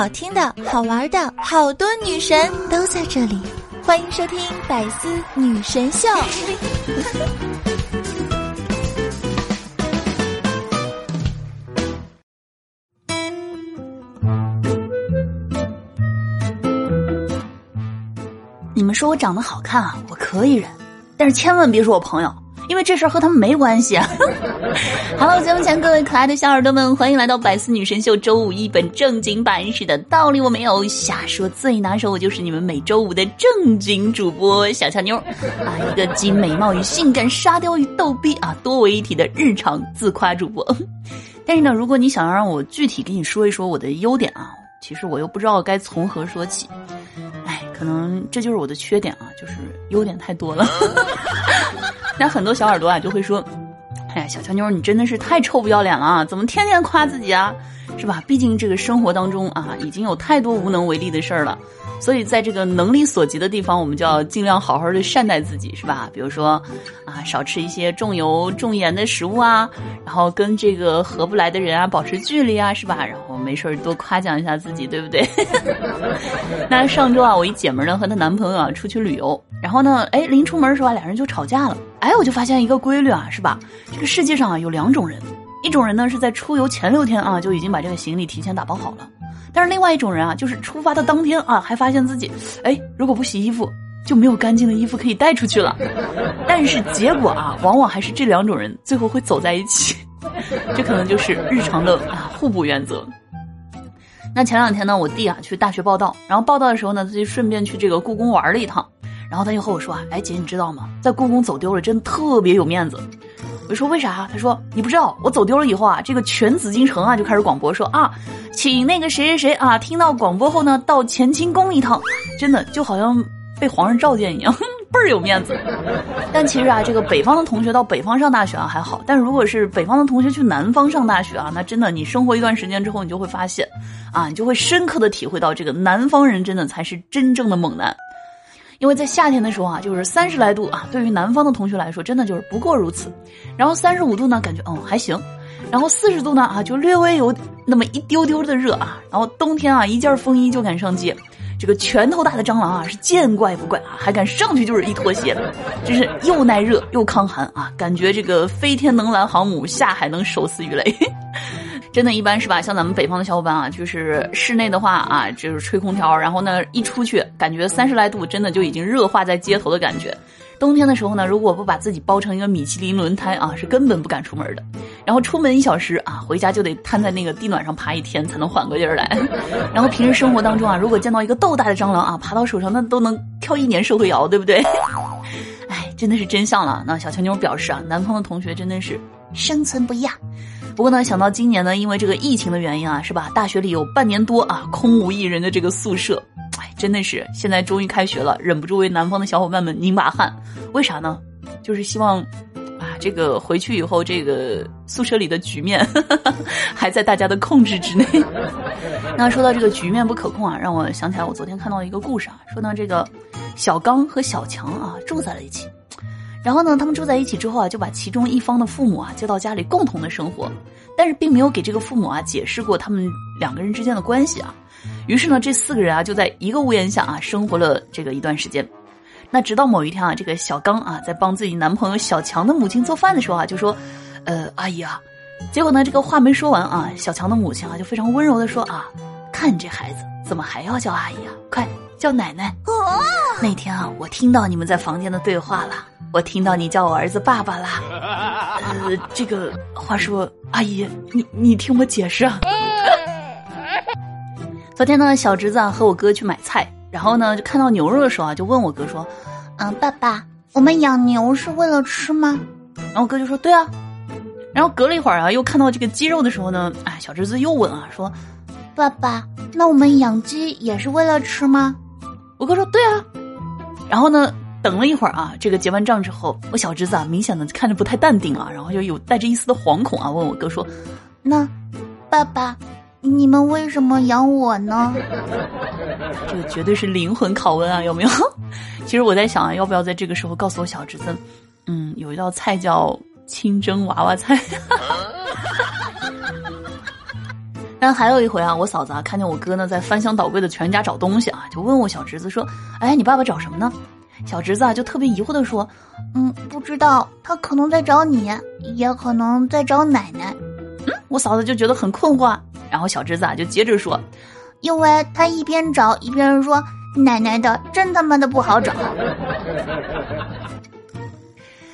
好听的、好玩的，好多女神都在这里，欢迎收听《百思女神秀》。你们说我长得好看啊，我可以忍，但是千万别说我朋友。因为这事儿和他们没关系。Hello，节目前各位可爱的小耳朵们，欢迎来到百思女神秀周五一本正经版式的道理我没有瞎说，最拿手我就是你们每周五的正经主播小俏妞啊，一个集美貌与性感、沙雕与逗逼啊多为一体的日常自夸主播。但是呢，如果你想要让我具体给你说一说我的优点啊，其实我又不知道该从何说起。哎，可能这就是我的缺点啊，就是优点太多了。那很多小耳朵啊就会说：“哎呀，小乔妞，你真的是太臭不要脸了啊，怎么天天夸自己啊？是吧？毕竟这个生活当中啊，已经有太多无能为力的事儿了。”所以，在这个能力所及的地方，我们就要尽量好好的善待自己，是吧？比如说，啊，少吃一些重油重盐的食物啊，然后跟这个合不来的人啊保持距离啊，是吧？然后没事多夸奖一下自己，对不对？那上周啊，我一姐们呢和她男朋友啊出去旅游，然后呢，哎，临出门的时候啊，俩人就吵架了。哎，我就发现一个规律啊，是吧？这个世界上啊有两种人，一种人呢是在出游前六天啊就已经把这个行李提前打包好了。但是另外一种人啊，就是出发的当天啊，还发现自己，哎，如果不洗衣服，就没有干净的衣服可以带出去了。但是结果啊，往往还是这两种人最后会走在一起，这可能就是日常的啊互补原则。那前两天呢，我弟啊去大学报道，然后报道的时候呢，他就顺便去这个故宫玩了一趟，然后他就和我说啊，哎姐，你知道吗？在故宫走丢了，真的特别有面子。我说为啥？他说你不知道，我走丢了以后啊，这个全紫禁城啊就开始广播说啊，请那个谁谁谁啊，听到广播后呢，到乾清宫一趟，真的就好像被皇上召见一样，倍儿有面子。但其实啊，这个北方的同学到北方上大学啊还好，但如果是北方的同学去南方上大学啊，那真的你生活一段时间之后，你就会发现，啊，你就会深刻的体会到这个南方人真的才是真正的猛男。因为在夏天的时候啊，就是三十来度啊，对于南方的同学来说，真的就是不过如此。然后三十五度呢，感觉嗯还行。然后四十度呢啊，就略微有那么一丢丢的热啊。然后冬天啊，一件风衣就敢上街。这个拳头大的蟑螂啊，是见怪不怪啊，还敢上去就是一脱鞋，真是又耐热又抗寒啊，感觉这个飞天能拦航母，下海能手撕鱼雷。真的，一般是吧？像咱们北方的小伙伴啊，就是室内的话啊，就是吹空调，然后呢，一出去感觉三十来度，真的就已经热化在街头的感觉。冬天的时候呢，如果不把自己包成一个米其林轮胎啊，是根本不敢出门的。然后出门一小时啊，回家就得瘫在那个地暖上爬一天才能缓过劲儿来。然后平时生活当中啊，如果见到一个豆大的蟑螂啊，爬到手上那都能跳一年社会摇，对不对？哎，真的是真相了。那小强妞表示啊，南方的同学真的是生存不易啊。不过呢，想到今年呢，因为这个疫情的原因啊，是吧？大学里有半年多啊，空无一人的这个宿舍，哎，真的是现在终于开学了，忍不住为南方的小伙伴们拧把汗。为啥呢？就是希望啊，这个回去以后，这个宿舍里的局面 还在大家的控制之内。那说到这个局面不可控啊，让我想起来我昨天看到一个故事啊，说呢，这个小刚和小强啊住在了一起。然后呢，他们住在一起之后啊，就把其中一方的父母啊接到家里共同的生活，但是并没有给这个父母啊解释过他们两个人之间的关系啊。于是呢，这四个人啊就在一个屋檐下啊生活了这个一段时间。那直到某一天啊，这个小刚啊在帮自己男朋友小强的母亲做饭的时候啊，就说：“呃，阿姨啊。”结果呢，这个话没说完啊，小强的母亲啊就非常温柔的说：“啊，看你这孩子怎么还要叫阿姨啊？快叫奶奶！”哦那天啊，我听到你们在房间的对话了。我听到你叫我儿子爸爸啦，呃，这个话说，阿姨，你你听我解释啊。昨天呢，小侄子啊和我哥去买菜，然后呢就看到牛肉的时候啊，就问我哥说：“嗯，爸爸，我们养牛是为了吃吗？”然后我哥就说：“对啊。”然后隔了一会儿啊，又看到这个鸡肉的时候呢，哎，小侄子又问啊说：“爸爸，那我们养鸡也是为了吃吗？”我哥说：“对啊。”然后呢？等了一会儿啊，这个结完账之后，我小侄子啊明显的看着不太淡定啊，然后就有带着一丝的惶恐啊，问我哥说：“那，爸爸，你们为什么养我呢？” 这个绝对是灵魂拷问啊，有没有？其实我在想啊，要不要在这个时候告诉我小侄子，嗯，有一道菜叫清蒸娃娃菜。但还有一回啊，我嫂子啊看见我哥呢在翻箱倒柜的全家找东西啊，就问我小侄子说：“哎，你爸爸找什么呢？”小侄子啊就特别疑惑的说：“嗯，不知道，他可能在找你，也可能在找奶奶。”嗯，我嫂子就觉得很困惑，然后小侄子啊就接着说：“因为他一边找一边说，奶奶的真他妈的不好找。”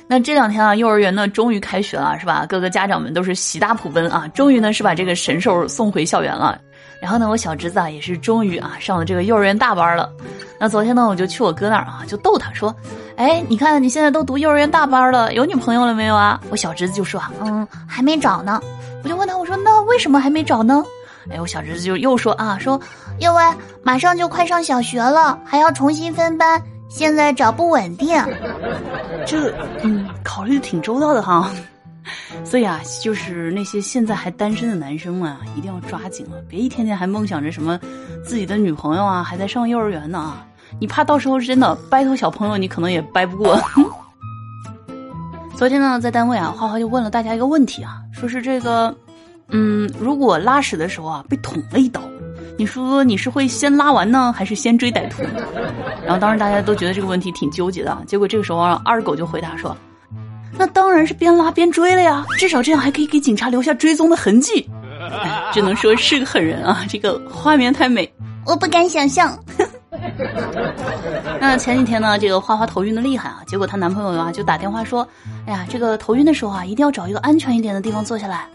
那这两天啊，幼儿园呢终于开学了，是吧？各个家长们都是喜大普奔啊，终于呢是把这个神兽送回校园了。然后呢，我小侄子啊也是终于啊上了这个幼儿园大班了。那昨天呢，我就去我哥那儿啊，就逗他说：“哎，你看你现在都读幼儿园大班了，有女朋友了没有啊？”我小侄子就说：“嗯，还没找呢。”我就问他，我说：“那为什么还没找呢？”哎，我小侄子就又说啊，说因为马上就快上小学了，还要重新分班。现在找不稳定，这嗯，考虑挺周到的哈。所以啊，就是那些现在还单身的男生们啊，一定要抓紧了，别一天天还梦想着什么自己的女朋友啊，还在上幼儿园呢啊！你怕到时候真的掰头小朋友，你可能也掰不过。昨天呢，在单位啊，花花就问了大家一个问题啊，说是这个，嗯，如果拉屎的时候啊，被捅了一刀。你说你是会先拉完呢，还是先追歹徒？然后当时大家都觉得这个问题挺纠结的。结果这个时候二狗就回答说：“那当然是边拉边追了呀，至少这样还可以给警察留下追踪的痕迹。”只能说是个狠人啊，这个画面太美，我不敢想象。那前几天呢，这个花花头晕的厉害啊，结果她男朋友啊就打电话说：“哎呀，这个头晕的时候啊，一定要找一个安全一点的地方坐下来。”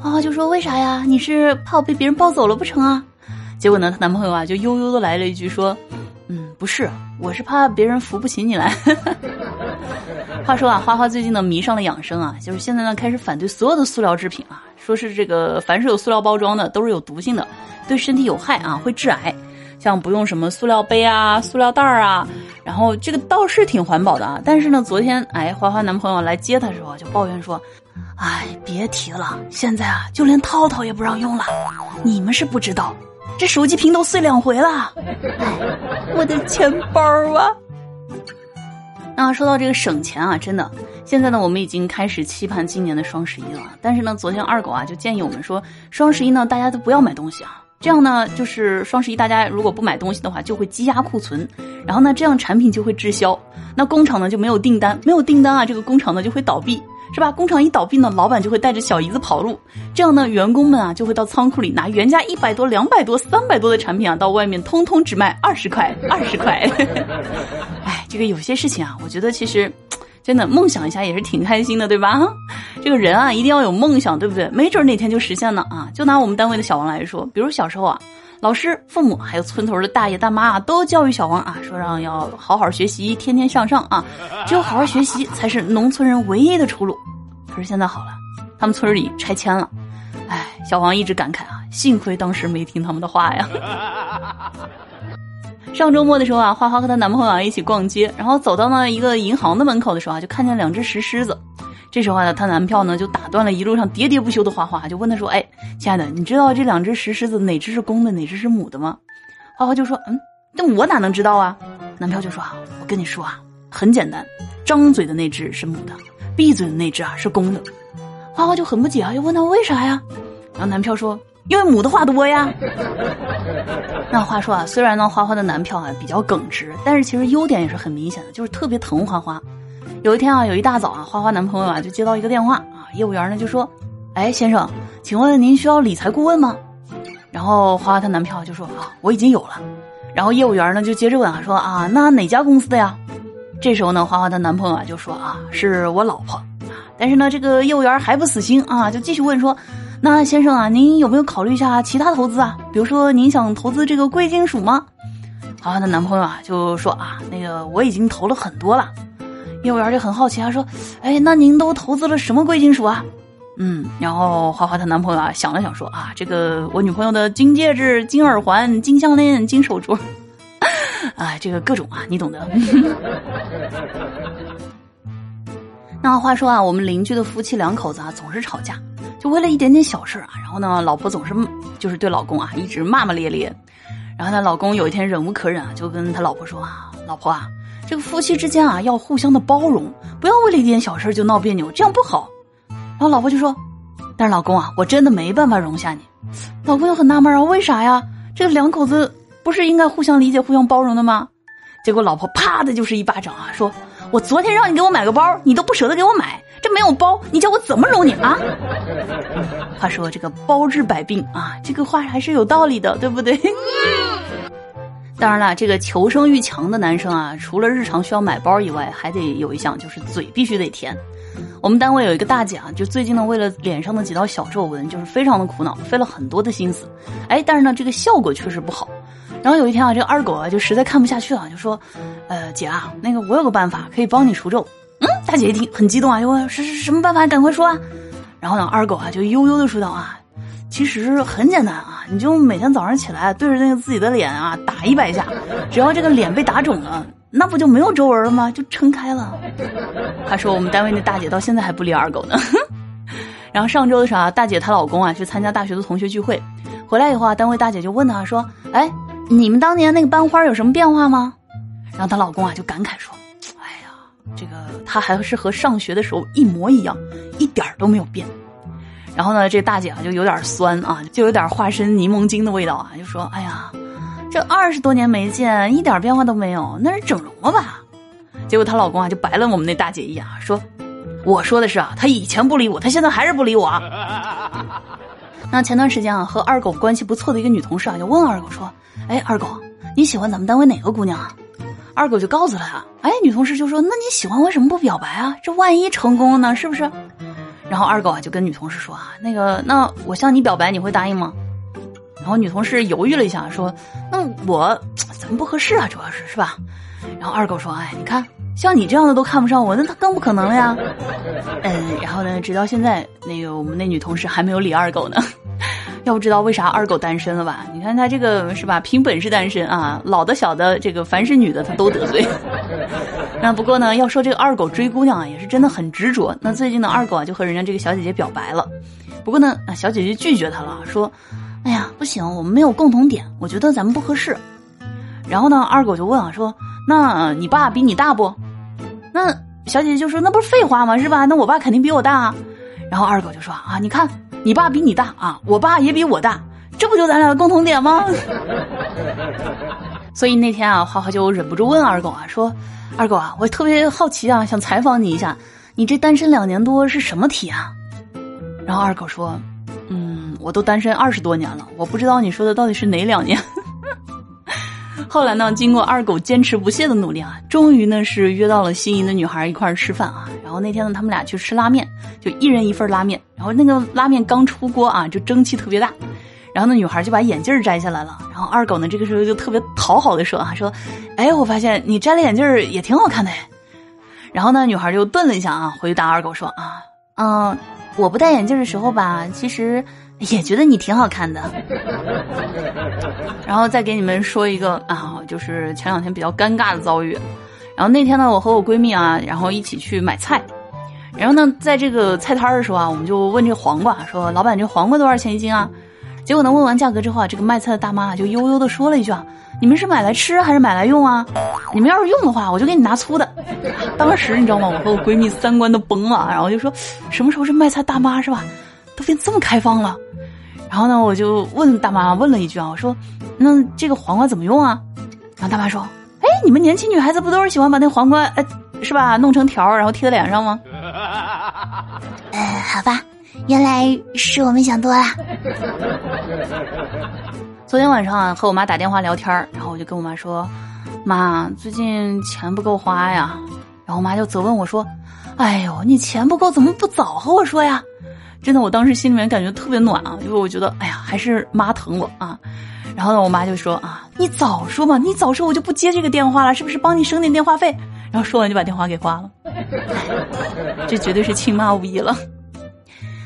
花花就说：“为啥呀？你是怕我被别人抱走了不成啊？”结果呢，她男朋友啊就悠悠的来了一句说：“嗯，不是，我是怕别人扶不起你来。” 话说啊，花花最近呢迷上了养生啊，就是现在呢开始反对所有的塑料制品啊，说是这个凡是有塑料包装的都是有毒性的，对身体有害啊，会致癌。像不用什么塑料杯啊、塑料袋儿啊，然后这个倒是挺环保的啊。但是呢，昨天哎，花花男朋友来接她的时候就抱怨说：“哎，别提了，现在啊就连套套也不让用了，你们是不知道。”这手机屏都碎两回了，哎，我的钱包啊！那说到这个省钱啊，真的，现在呢，我们已经开始期盼今年的双十一了。但是呢，昨天二狗啊就建议我们说，双十一呢，大家都不要买东西啊，这样呢，就是双十一大家如果不买东西的话，就会积压库存，然后呢，这样产品就会滞销，那工厂呢就没有订单，没有订单啊，这个工厂呢就会倒闭。是吧？工厂一倒闭呢，老板就会带着小姨子跑路，这样呢，员工们啊就会到仓库里拿原价一百多、两百多、三百多的产品啊，到外面通通只卖二十块、二十块。哎，这个有些事情啊，我觉得其实真的梦想一下也是挺开心的，对吧？这个人啊，一定要有梦想，对不对？没准哪天就实现了啊！就拿我们单位的小王来说，比如小时候啊。老师、父母还有村头的大爷大妈啊，都教育小王啊，说让要好好学习，天天向上啊，只有好好学习才是农村人唯一的出路。可是现在好了，他们村里拆迁了，哎，小王一直感慨啊，幸亏当时没听他们的话呀。上周末的时候啊，花花和她男朋友啊一起逛街，然后走到那一个银行的门口的时候啊，就看见两只石狮子。这时候呢，她男票呢就打断了一路上喋喋不休的花花，就问她说：“哎，亲爱的，你知道这两只石狮子哪只是公的，哪只是母的吗？”花花就说：“嗯，那我哪能知道啊？”男票就说：“啊，我跟你说啊，很简单，张嘴的那只是母的，闭嘴的那只啊是公的。”花花就很不解啊，又问他为啥呀？然后男票说：“因为母的话多呀。”那话说啊，虽然呢花花的男票啊比较耿直，但是其实优点也是很明显的，就是特别疼花花。有一天啊，有一大早啊，花花男朋友啊就接到一个电话啊，业务员呢就说：“哎，先生，请问您需要理财顾问吗？”然后花花她男票就说：“啊，我已经有了。”然后业务员呢就接着问啊，说：“啊，那哪家公司的呀？”这时候呢，花花她男朋友啊就说：“啊，是我老婆。”但是呢，这个业务员还不死心啊，就继续问说：“那先生啊，您有没有考虑一下其他投资啊？比如说您想投资这个贵金属吗？”花花的男朋友啊就说：“啊，那个我已经投了很多了。”业务员就很好奇啊，说：“哎，那您都投资了什么贵金属啊？”嗯，然后花花她男朋友啊想了想说：“啊，这个我女朋友的金戒指、金耳环、金项链、金手镯，啊，这个各种啊，你懂得。”那话说啊，我们邻居的夫妻两口子啊总是吵架，就为了一点点小事啊，然后呢，老婆总是就是对老公啊一直骂骂咧咧，然后她老公有一天忍无可忍啊，就跟他老婆说啊：“老婆啊。”这个夫妻之间啊，要互相的包容，不要为了一点小事就闹别扭，这样不好。然后老婆就说：“但是老公啊，我真的没办法容下你，老公就很纳闷啊，为啥呀？这两口子不是应该互相理解、互相包容的吗？结果老婆啪的就是一巴掌啊，说我昨天让你给我买个包，你都不舍得给我买，这没有包，你叫我怎么容你啊？话说这个包治百病啊，这个话还是有道理的，对不对？当然了，这个求生欲强的男生啊，除了日常需要买包以外，还得有一项就是嘴必须得甜。我们单位有一个大姐啊，就最近呢，为了脸上的几道小皱纹，就是非常的苦恼，费了很多的心思。哎，但是呢，这个效果确实不好。然后有一天啊，这个二狗啊，就实在看不下去了，就说：“呃，姐啊，那个我有个办法可以帮你除皱。”嗯，大姐一听很激动啊，就问：“是是什么办法？赶快说啊！”然后呢，二狗啊就悠悠的说道：“啊。”其实很简单啊，你就每天早上起来对着那个自己的脸啊打一百下，只要这个脸被打肿了，那不就没有皱纹了吗？就撑开了。他说我们单位那大姐到现在还不理二狗呢。然后上周的时候啊，大姐她老公啊去参加大学的同学聚会，回来以后啊，单位大姐就问他说：“哎，你们当年那个班花有什么变化吗？”然后她老公啊就感慨说：“哎呀，这个她还是和上学的时候一模一样，一点都没有变。”然后呢，这大姐啊就有点酸啊，就有点化身柠檬精的味道啊，就说：“哎呀，这二十多年没见，一点变化都没有，那是整容了吧？”结果她老公啊就白了我们那大姐一眼，啊说：“我说的是啊，她以前不理我，她现在还是不理我。”那前段时间啊，和二狗关系不错的一个女同事啊，就问二狗说：“哎，二狗，你喜欢咱们单位哪个姑娘啊？”二狗就告诉他：“哎，女同事就说：那你喜欢为什么不表白啊？这万一成功呢，是不是？”然后二狗啊就跟女同事说啊，那个，那我向你表白，你会答应吗？然后女同事犹豫了一下，说，那我咱们不合适啊，主要是是吧？然后二狗说，哎，你看，像你这样的都看不上我，那他更不可能了呀。嗯，然后呢，直到现在，那个我们那女同事还没有理二狗呢。要不知道为啥二狗单身了吧？你看他这个是吧？凭本事单身啊，老的小的，这个凡是女的他都得罪。那不过呢，要说这个二狗追姑娘啊，也是真的很执着。那最近呢，二狗啊就和人家这个小姐姐表白了，不过呢，小姐姐拒绝他了，说：“哎呀，不行，我们没有共同点，我觉得咱们不合适。”然后呢，二狗就问啊，说：“那你爸比你大不？”那小姐姐就说：“那不是废话吗？是吧？那我爸肯定比我大。”啊。”然后二狗就说：“啊，你看。”你爸比你大啊，我爸也比我大，这不就咱俩的共同点吗？所以那天啊，花花就忍不住问二狗啊，说：“二狗啊，我特别好奇啊，想采访你一下，你这单身两年多是什么体啊？”然后二狗说：“嗯，我都单身二十多年了，我不知道你说的到底是哪两年。”后来呢，经过二狗坚持不懈的努力啊，终于呢是约到了心仪的女孩一块儿吃饭啊。然后那天呢，他们俩去吃拉面，就一人一份拉面。然后那个拉面刚出锅啊，就蒸汽特别大。然后那女孩就把眼镜摘下来了。然后二狗呢，这个时候就特别讨好的说啊，说：“哎，我发现你摘了眼镜也挺好看的。”然后呢，女孩就顿了一下啊，回答二狗说：“啊，嗯，我不戴眼镜的时候吧，其实。”也觉得你挺好看的，然后再给你们说一个啊，就是前两天比较尴尬的遭遇。然后那天呢，我和我闺蜜啊，然后一起去买菜，然后呢，在这个菜摊的时候啊，我们就问这黄瓜，说老板这黄瓜多少钱一斤啊？结果呢，问完价格之后啊，这个卖菜的大妈就悠悠的说了一句啊：“你们是买来吃还是买来用啊？你们要是用的话，我就给你拿粗的。”当时你知道吗？我和我闺蜜三观都崩了，然后就说什么时候这卖菜大妈是吧？都变这么开放了，然后呢，我就问大妈问了一句啊，我说：“那这个黄瓜怎么用啊？”然后大妈说：“哎，你们年轻女孩子不都是喜欢把那黄瓜，哎，是吧，弄成条然后贴在脸上吗？” 呃，好吧，原来是我们想多了。昨天晚上，和我妈打电话聊天然后我就跟我妈说：“妈，最近钱不够花呀。”然后我妈就责问我说：“哎呦，你钱不够怎么不早和我说呀？”真的，我当时心里面感觉特别暖啊，因为我觉得，哎呀，还是妈疼我啊。然后呢，我妈就说啊，你早说嘛，你早说我就不接这个电话了，是不是帮你省点电话费？然后说完就把电话给挂了。这绝对是亲妈无疑了。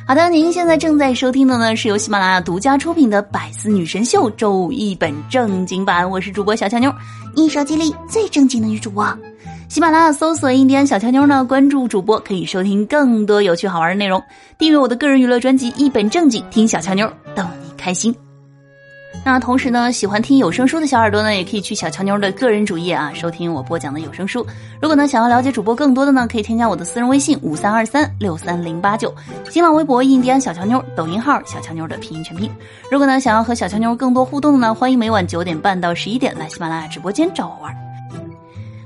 好的，您现在正在收听的呢是由喜马拉雅独家出品的《百思女神秀》周五一本正经版，我是主播小乔妞，一手机里最正经的女主播。喜马拉雅搜索“印第安小乔妞”呢，关注主播可以收听更多有趣好玩的内容。订阅我的个人娱乐专辑《一本正经》，听小乔妞逗你开心。那同时呢，喜欢听有声书的小耳朵呢，也可以去小乔妞的个人主页啊，收听我播讲的有声书。如果呢，想要了解主播更多的呢，可以添加我的私人微信五三二三六三零八九，新浪微博印第安小乔妞，抖音号小乔妞的拼音全拼。如果呢，想要和小乔妞更多互动呢，欢迎每晚九点半到十一点来喜马拉雅直播间找我玩。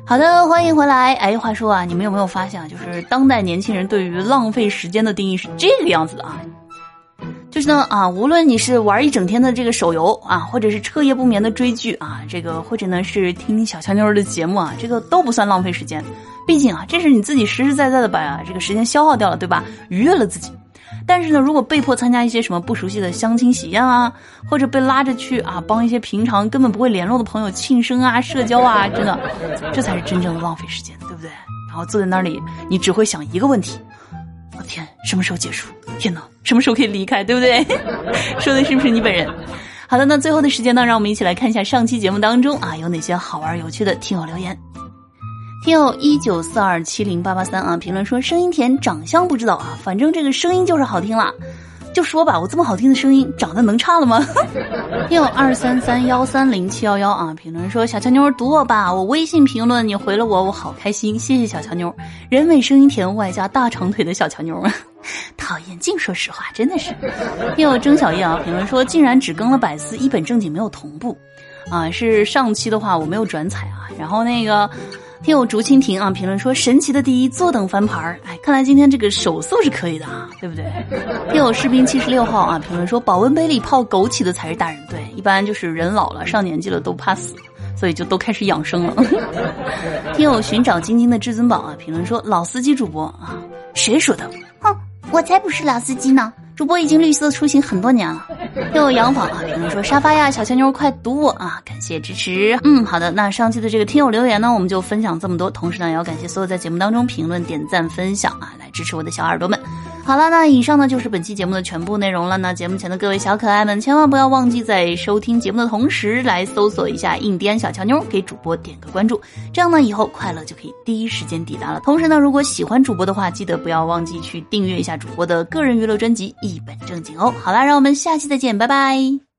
好的，欢迎回来。哎，话说啊，你们有没有发现啊，就是当代年轻人对于浪费时间的定义是这个样子的啊？就是呢啊，无论你是玩一整天的这个手游啊，或者是彻夜不眠的追剧啊，这个或者呢是听小强妞的节目啊，这个都不算浪费时间。毕竟啊，这是你自己实实在在的把这个时间消耗掉了，对吧？愉悦了自己。但是呢，如果被迫参加一些什么不熟悉的相亲喜宴啊，或者被拉着去啊帮一些平常根本不会联络的朋友庆生啊、社交啊，真的，这才是真正的浪费时间，对不对？然后坐在那里，你只会想一个问题。天，什么时候结束？天哪，什么时候可以离开？对不对？说的是不是你本人？好的，那最后的时间呢，让我们一起来看一下上期节目当中啊有哪些好玩有趣的听友留言。听友一九四二七零八八三啊，评论说声音甜，长相不知道啊，反正这个声音就是好听了。就说吧，我这么好听的声音，长得能差了吗？听友二三三幺三零七幺幺啊，评论说小乔妞读我吧，我微信评论你回了我，我好开心，谢谢小乔妞，人美声音甜，外加大长腿的小乔妞啊，讨厌，净说实话，真的是。听友曾小叶啊，评论说竟然只更了百思，一本正经没有同步，啊，是上期的话我没有转采啊，然后那个。听友竹蜻蜓啊，评论说神奇的第一，坐等翻盘儿。哎，看来今天这个手速是可以的啊，对不对？听友士兵七十六号啊，评论说保温杯里泡枸杞的才是大人。对，一般就是人老了上年纪了都怕死，所以就都开始养生了。听友寻找晶晶的至尊宝啊，评论说老司机主播啊，谁说的？哼，我才不是老司机呢。主播已经绿色出行很多年了，又有洋房啊！评论说沙发呀，小强妞快读我啊！感谢支持。嗯，好的，那上期的这个听友留言呢，我们就分享这么多。同时呢，也要感谢所有在节目当中评论、点赞、分享啊，来支持我的小耳朵们。好了，那以上呢就是本期节目的全部内容了。那节目前的各位小可爱们，千万不要忘记在收听节目的同时，来搜索一下印第安小乔妞，给主播点个关注。这样呢，以后快乐就可以第一时间抵达了。同时呢，如果喜欢主播的话，记得不要忘记去订阅一下主播的个人娱乐专辑《一本正经》哦。好啦，让我们下期再见，拜拜。